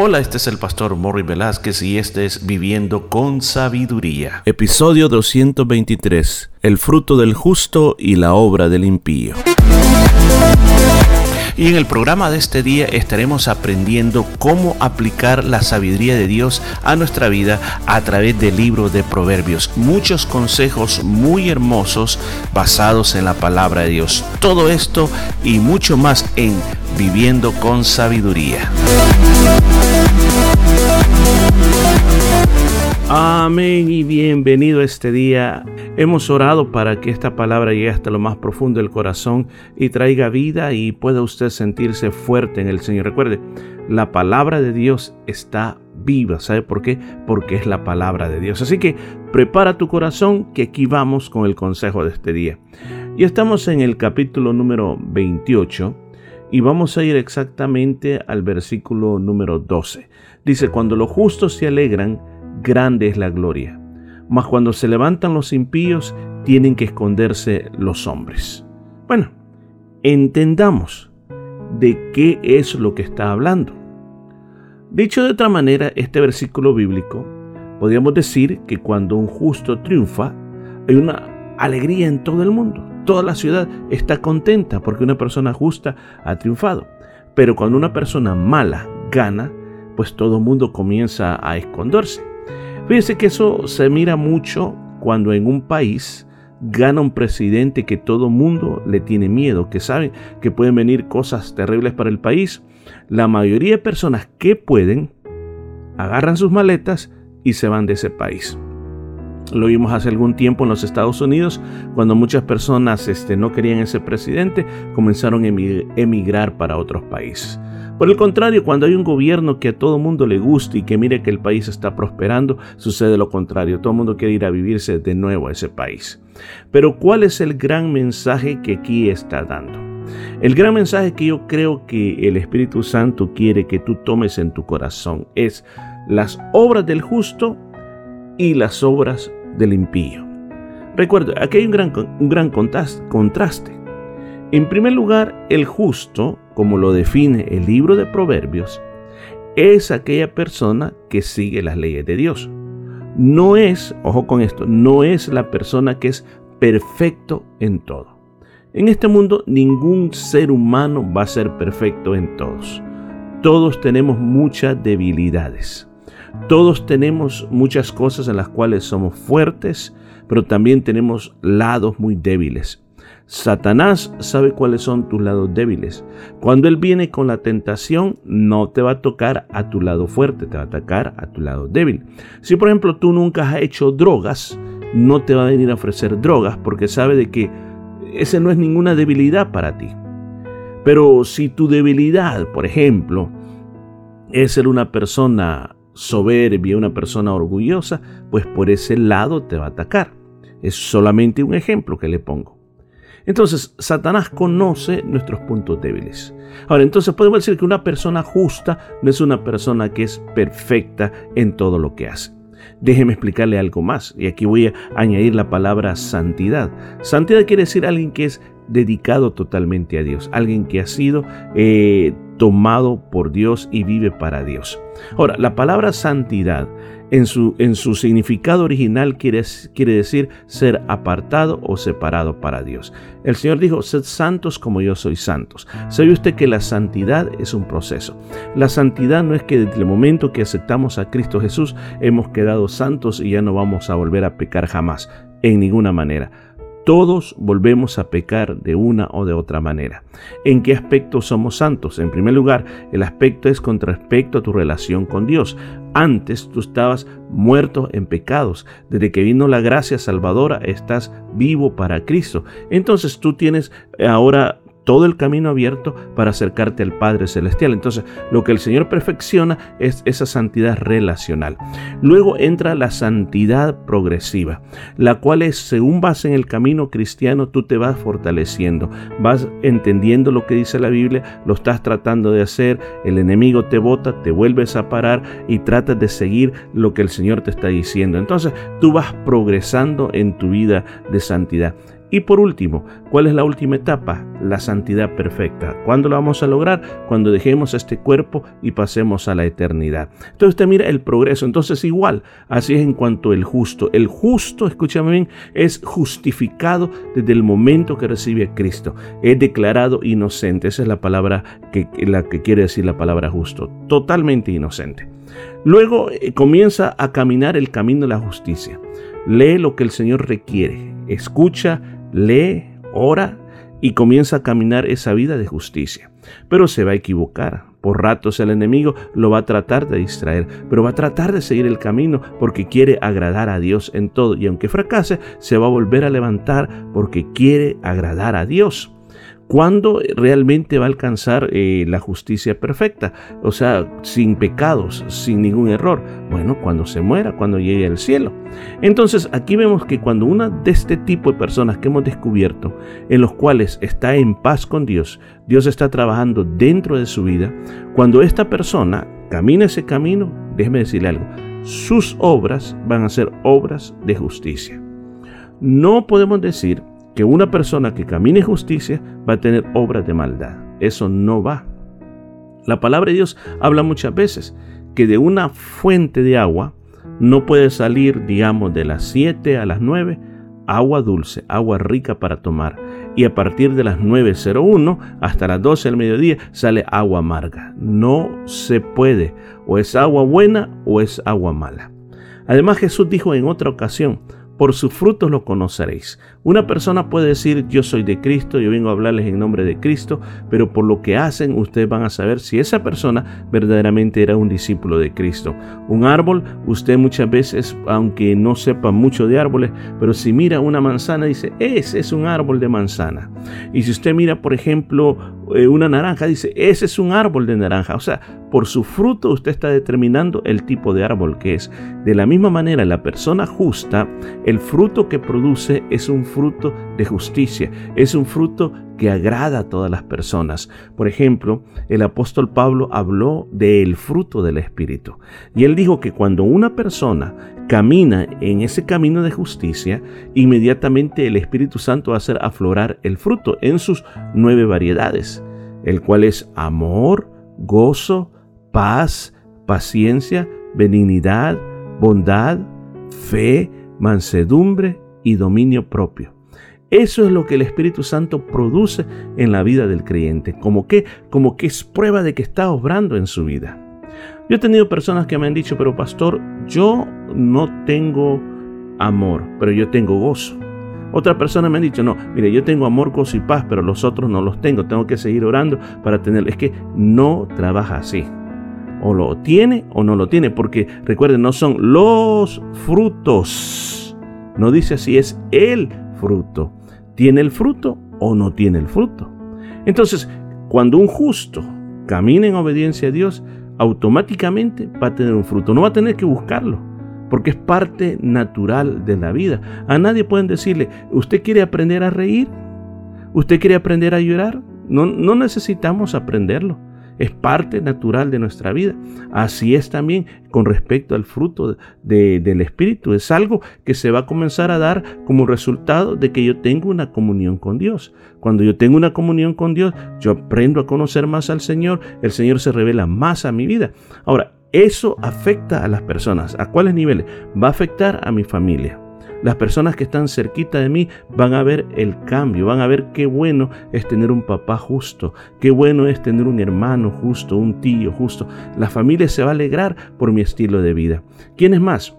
Hola, este es el pastor Morri Velázquez y este es Viviendo con Sabiduría. Episodio 223. El fruto del justo y la obra del impío. Y en el programa de este día estaremos aprendiendo cómo aplicar la sabiduría de Dios a nuestra vida a través del libro de Proverbios. Muchos consejos muy hermosos basados en la palabra de Dios. Todo esto y mucho más en Viviendo con Sabiduría. Amén y bienvenido a este día. Hemos orado para que esta palabra llegue hasta lo más profundo del corazón y traiga vida y pueda usted sentirse fuerte en el Señor. Recuerde, la palabra de Dios está viva. ¿Sabe por qué? Porque es la palabra de Dios. Así que prepara tu corazón que aquí vamos con el consejo de este día. Y estamos en el capítulo número 28 y vamos a ir exactamente al versículo número 12. Dice, cuando los justos se alegran, grande es la gloria. Mas cuando se levantan los impíos, tienen que esconderse los hombres. Bueno, entendamos de qué es lo que está hablando. Dicho de otra manera, este versículo bíblico, podríamos decir que cuando un justo triunfa, hay una alegría en todo el mundo. Toda la ciudad está contenta porque una persona justa ha triunfado. Pero cuando una persona mala gana, pues todo el mundo comienza a esconderse. Fíjense que eso se mira mucho cuando en un país gana un presidente que todo mundo le tiene miedo, que sabe que pueden venir cosas terribles para el país. La mayoría de personas que pueden agarran sus maletas y se van de ese país. Lo vimos hace algún tiempo en los Estados Unidos, cuando muchas personas este, no querían ese presidente, comenzaron a emigrar para otros países. Por el contrario, cuando hay un gobierno que a todo mundo le gusta y que mire que el país está prosperando, sucede lo contrario. Todo el mundo quiere ir a vivirse de nuevo a ese país. Pero ¿cuál es el gran mensaje que aquí está dando? El gran mensaje que yo creo que el Espíritu Santo quiere que tú tomes en tu corazón es las obras del justo y las obras del impío. Recuerda, aquí hay un gran, un gran contraste. En primer lugar, el justo como lo define el libro de Proverbios, es aquella persona que sigue las leyes de Dios. No es, ojo con esto, no es la persona que es perfecto en todo. En este mundo ningún ser humano va a ser perfecto en todos. Todos tenemos muchas debilidades. Todos tenemos muchas cosas en las cuales somos fuertes, pero también tenemos lados muy débiles. Satanás sabe cuáles son tus lados débiles. Cuando Él viene con la tentación, no te va a tocar a tu lado fuerte, te va a atacar a tu lado débil. Si por ejemplo tú nunca has hecho drogas, no te va a venir a ofrecer drogas porque sabe de que esa no es ninguna debilidad para ti. Pero si tu debilidad, por ejemplo, es ser una persona soberbia, una persona orgullosa, pues por ese lado te va a atacar. Es solamente un ejemplo que le pongo. Entonces, Satanás conoce nuestros puntos débiles. Ahora, entonces podemos decir que una persona justa no es una persona que es perfecta en todo lo que hace. Déjeme explicarle algo más, y aquí voy a añadir la palabra santidad. Santidad quiere decir alguien que es dedicado totalmente a Dios, alguien que ha sido eh, tomado por Dios y vive para Dios. Ahora, la palabra santidad en su, en su significado original quiere, quiere decir ser apartado o separado para Dios. El Señor dijo, sed santos como yo soy santos. ¿Sabe usted que la santidad es un proceso? La santidad no es que desde el momento que aceptamos a Cristo Jesús hemos quedado santos y ya no vamos a volver a pecar jamás, en ninguna manera todos volvemos a pecar de una o de otra manera. ¿En qué aspecto somos santos? En primer lugar, el aspecto es con respecto a tu relación con Dios. Antes tú estabas muerto en pecados. Desde que vino la gracia salvadora, estás vivo para Cristo. Entonces tú tienes ahora todo el camino abierto para acercarte al Padre Celestial. Entonces, lo que el Señor perfecciona es esa santidad relacional. Luego entra la santidad progresiva, la cual es, según vas en el camino cristiano, tú te vas fortaleciendo, vas entendiendo lo que dice la Biblia, lo estás tratando de hacer, el enemigo te bota, te vuelves a parar y tratas de seguir lo que el Señor te está diciendo. Entonces, tú vas progresando en tu vida de santidad. Y por último, ¿cuál es la última etapa? La santidad perfecta. ¿Cuándo la vamos a lograr? Cuando dejemos este cuerpo y pasemos a la eternidad. Entonces usted mira el progreso. Entonces igual, así es en cuanto el justo. El justo, escúchame bien, es justificado desde el momento que recibe a Cristo. Es declarado inocente. Esa es la palabra que, la que quiere decir la palabra justo. Totalmente inocente. Luego eh, comienza a caminar el camino de la justicia. Lee lo que el Señor requiere. Escucha lee, ora y comienza a caminar esa vida de justicia. Pero se va a equivocar. Por ratos el enemigo lo va a tratar de distraer, pero va a tratar de seguir el camino porque quiere agradar a Dios en todo. Y aunque fracase, se va a volver a levantar porque quiere agradar a Dios. ¿Cuándo realmente va a alcanzar eh, la justicia perfecta? O sea, sin pecados, sin ningún error. Bueno, cuando se muera, cuando llegue al cielo. Entonces, aquí vemos que cuando una de este tipo de personas que hemos descubierto, en los cuales está en paz con Dios, Dios está trabajando dentro de su vida, cuando esta persona camina ese camino, déjeme decirle algo, sus obras van a ser obras de justicia. No podemos decir que una persona que camine justicia va a tener obras de maldad. Eso no va. La palabra de Dios habla muchas veces que de una fuente de agua no puede salir, digamos, de las 7 a las 9 agua dulce, agua rica para tomar. Y a partir de las 9.01 hasta las 12 del mediodía sale agua amarga. No se puede. O es agua buena o es agua mala. Además Jesús dijo en otra ocasión, por sus frutos lo conoceréis. Una persona puede decir yo soy de Cristo, yo vengo a hablarles en nombre de Cristo, pero por lo que hacen ustedes van a saber si esa persona verdaderamente era un discípulo de Cristo. Un árbol, usted muchas veces, aunque no sepa mucho de árboles, pero si mira una manzana dice, ese es un árbol de manzana. Y si usted mira, por ejemplo, una naranja, dice, ese es un árbol de naranja. O sea, por su fruto usted está determinando el tipo de árbol que es. De la misma manera, la persona justa, el fruto que produce es un fruto de justicia, es un fruto que agrada a todas las personas. Por ejemplo, el apóstol Pablo habló del fruto del Espíritu. Y él dijo que cuando una persona camina en ese camino de justicia, inmediatamente el Espíritu Santo va a hacer aflorar el fruto en sus nueve variedades, el cual es amor, gozo, paz, paciencia, benignidad, bondad, fe, mansedumbre y dominio propio. Eso es lo que el Espíritu Santo produce en la vida del creyente, como que, como que es prueba de que está obrando en su vida. Yo he tenido personas que me han dicho, pero pastor, yo no tengo amor, pero yo tengo gozo. Otra persona me han dicho, no, mire, yo tengo amor, gozo y paz, pero los otros no los tengo, tengo que seguir orando para tenerlo. Es que no trabaja así. O lo tiene o no lo tiene, porque recuerden, no son los frutos. No dice así, es el fruto. ¿Tiene el fruto o no tiene el fruto? Entonces, cuando un justo camina en obediencia a Dios, automáticamente va a tener un fruto. No va a tener que buscarlo, porque es parte natural de la vida. A nadie pueden decirle, ¿usted quiere aprender a reír? ¿Usted quiere aprender a llorar? No, no necesitamos aprenderlo es parte natural de nuestra vida. Así es también con respecto al fruto del Espíritu. Es algo que se va a comenzar a dar como resultado de que yo tengo una comunión con Dios. Cuando yo tengo una comunión con Dios, yo aprendo a conocer más al Señor, el Señor se revela más a mi vida. Ahora, eso afecta a las personas. ¿A cuáles niveles? Va a afectar a mi familia las personas que están cerquita de mí van a ver el cambio, van a ver qué bueno es tener un papá justo, qué bueno es tener un hermano justo, un tío justo. La familia se va a alegrar por mi estilo de vida. ¿Quiénes más?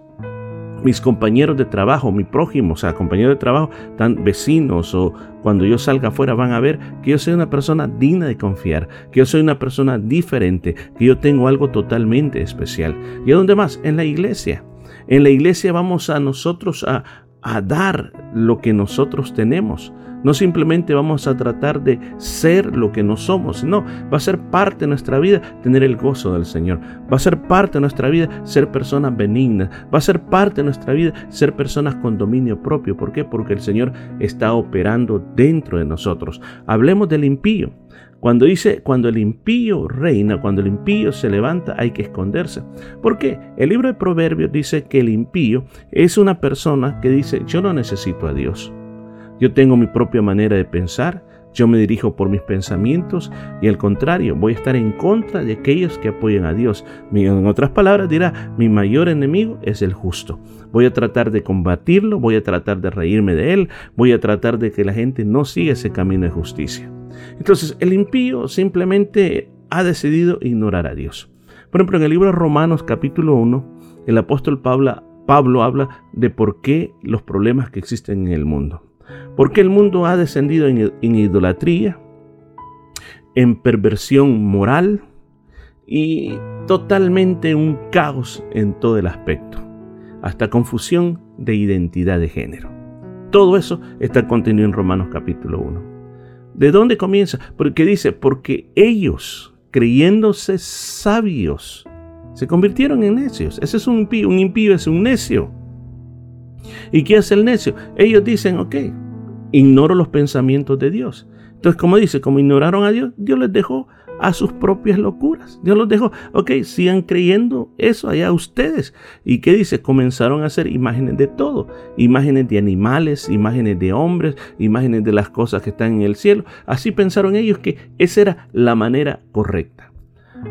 mis compañeros de trabajo, mi prójimo, o sea, compañeros de trabajo, tan vecinos o cuando yo salga afuera van a ver que yo soy una persona digna de confiar, que yo soy una persona diferente, que yo tengo algo totalmente especial. ¿Y a dónde más? En la iglesia. En la iglesia vamos a nosotros a, dar lo que nosotros tenemos. No simplemente vamos a tratar de ser lo que no somos, no, va a ser parte de nuestra vida tener el gozo del Señor, va a ser parte de nuestra vida ser personas benignas, va a ser parte de nuestra vida ser personas con dominio propio. ¿Por qué? Porque el Señor está operando dentro de nosotros. Hablemos del impío. Cuando dice, cuando el impío reina, cuando el impío se levanta, hay que esconderse. ¿Por qué? El libro de Proverbios dice que el impío es una persona que dice, yo no necesito a Dios. Yo tengo mi propia manera de pensar, yo me dirijo por mis pensamientos y al contrario, voy a estar en contra de aquellos que apoyan a Dios. En otras palabras dirá, mi mayor enemigo es el justo. Voy a tratar de combatirlo, voy a tratar de reírme de él, voy a tratar de que la gente no siga ese camino de justicia. Entonces, el impío simplemente ha decidido ignorar a Dios. Por ejemplo, en el libro de Romanos capítulo 1, el apóstol Pablo, habla de por qué los problemas que existen en el mundo. Porque el mundo ha descendido en, idolatría, en perversión moral y totalmente un caos en todo el aspecto, hasta confusión de identidad de género. Todo eso está contenido en Romanos capítulo 1. ¿De dónde comienza? Porque dice, porque ellos, creyéndose sabios, se convirtieron en necios. Ese es un impío, un impío es un necio. ¿Y qué hace el necio? Ellos dicen, ok, ignoro los pensamientos de Dios. Entonces, como dice, como ignoraron a Dios, Dios les dejó a sus propias locuras. Dios los dejó, ok, sigan creyendo eso allá ustedes. ¿Y qué dice? Comenzaron a hacer imágenes de todo. Imágenes de animales, imágenes de hombres, imágenes de las cosas que están en el cielo. Así pensaron ellos que esa era la manera correcta.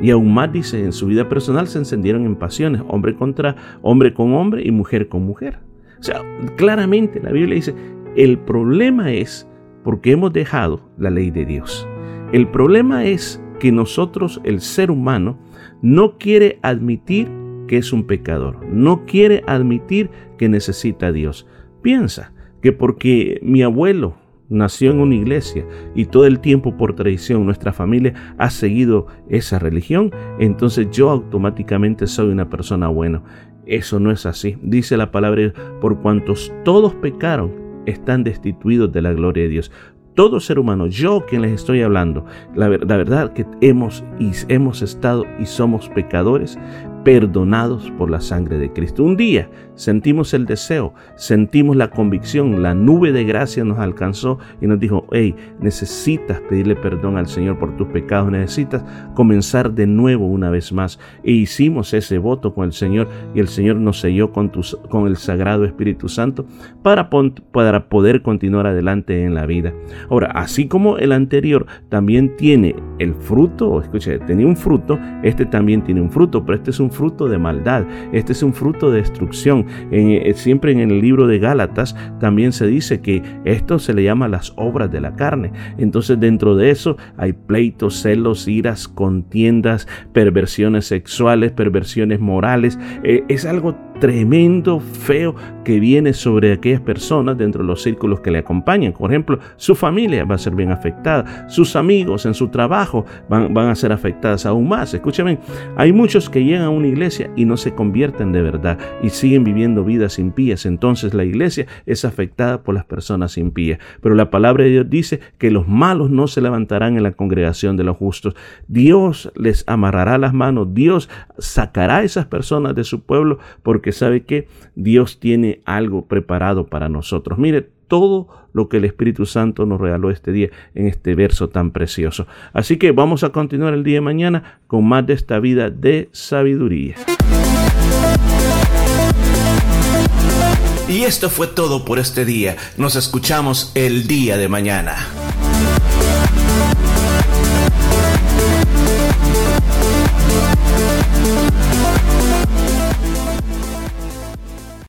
Y aún más dice, en su vida personal se encendieron en pasiones, hombre contra hombre con hombre y mujer con mujer. O sea, claramente la Biblia dice, el problema es porque hemos dejado la ley de Dios. El problema es que nosotros, el ser humano, no quiere admitir que es un pecador, no quiere admitir que necesita a Dios. Piensa que porque mi abuelo nació en una iglesia y todo el tiempo por tradición nuestra familia ha seguido esa religión, entonces yo automáticamente soy una persona buena. Eso no es así. Dice la palabra, por cuantos todos pecaron, están destituidos de la gloria de Dios. Todo ser humano, yo quien les estoy hablando, la, verdad que hemos, hemos estado y somos pecadores, perdonados por la sangre de Cristo. Un día sentimos el deseo, sentimos la convicción, la nube de gracia nos alcanzó y nos dijo, hey, necesitas pedirle perdón al Señor por tus pecados, necesitas comenzar de nuevo una vez más. E hicimos ese voto con el Señor y el Señor nos selló con, con el Sagrado Espíritu Santo para, para poder continuar adelante en la vida. Ahora, así como el anterior también tiene el fruto, escuche, tenía un fruto, este también tiene un fruto, pero este es un fruto de maldad, este es un fruto de destrucción. Eh, siempre en el libro de Gálatas también se dice que esto se le llama las obras de la carne. Entonces dentro de eso hay pleitos, celos, iras, contiendas, perversiones sexuales, perversiones morales. Eh, es algo tremendo, feo que viene sobre aquellas personas dentro de los círculos que le acompañan. Por ejemplo, su familia va a ser bien afectada, sus amigos en su trabajo van, van a ser afectadas aún más. Escúchame, hay muchos que llegan a una iglesia y no se convierten de verdad y siguen viviendo vidas impías. Entonces la iglesia es afectada por las personas impías. Pero la palabra de Dios dice que los malos no se levantarán en la congregación de los justos. Dios les amarrará las manos, Dios sacará a esas personas de su pueblo porque sabe que Dios tiene algo preparado para nosotros. Mire todo lo que el Espíritu Santo nos regaló este día en este verso tan precioso. Así que vamos a continuar el día de mañana con más de esta vida de sabiduría. Y esto fue todo por este día. Nos escuchamos el día de mañana.